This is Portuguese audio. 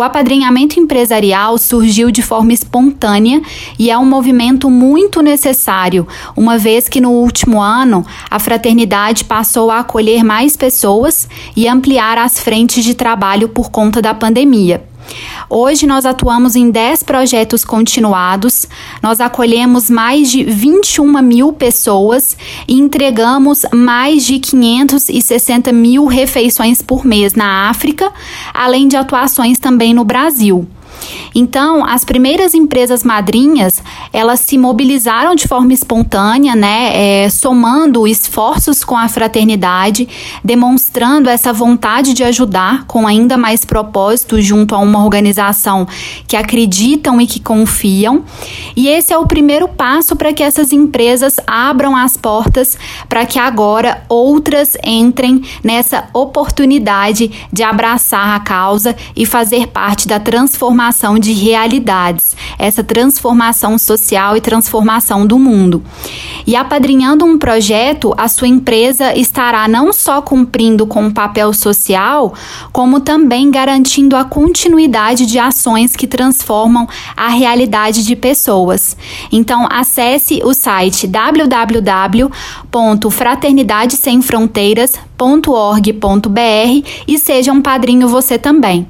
O apadrinhamento empresarial surgiu de forma espontânea e é um movimento muito necessário, uma vez que no último ano a fraternidade passou a acolher mais pessoas e ampliar as frentes de trabalho por conta da pandemia. Hoje nós atuamos em 10 projetos continuados, nós acolhemos mais de 21 mil pessoas e entregamos mais de 560 mil refeições por mês na África, além de atuações também no Brasil. Então, as primeiras empresas madrinhas, elas se mobilizaram de forma espontânea, né, é, somando esforços com a fraternidade, demonstrando essa vontade de ajudar com ainda mais propósito junto a uma organização que acreditam e que confiam. E esse é o primeiro passo para que essas empresas abram as portas para que agora outras entrem nessa oportunidade de abraçar a causa e fazer parte da transformação de realidades, essa transformação social e transformação do mundo. E apadrinhando um projeto, a sua empresa estará não só cumprindo com o papel social, como também garantindo a continuidade de ações que transformam a realidade de pessoas. Então, acesse o site www.fraternidadesemfronteiras.org.br e seja um padrinho você também.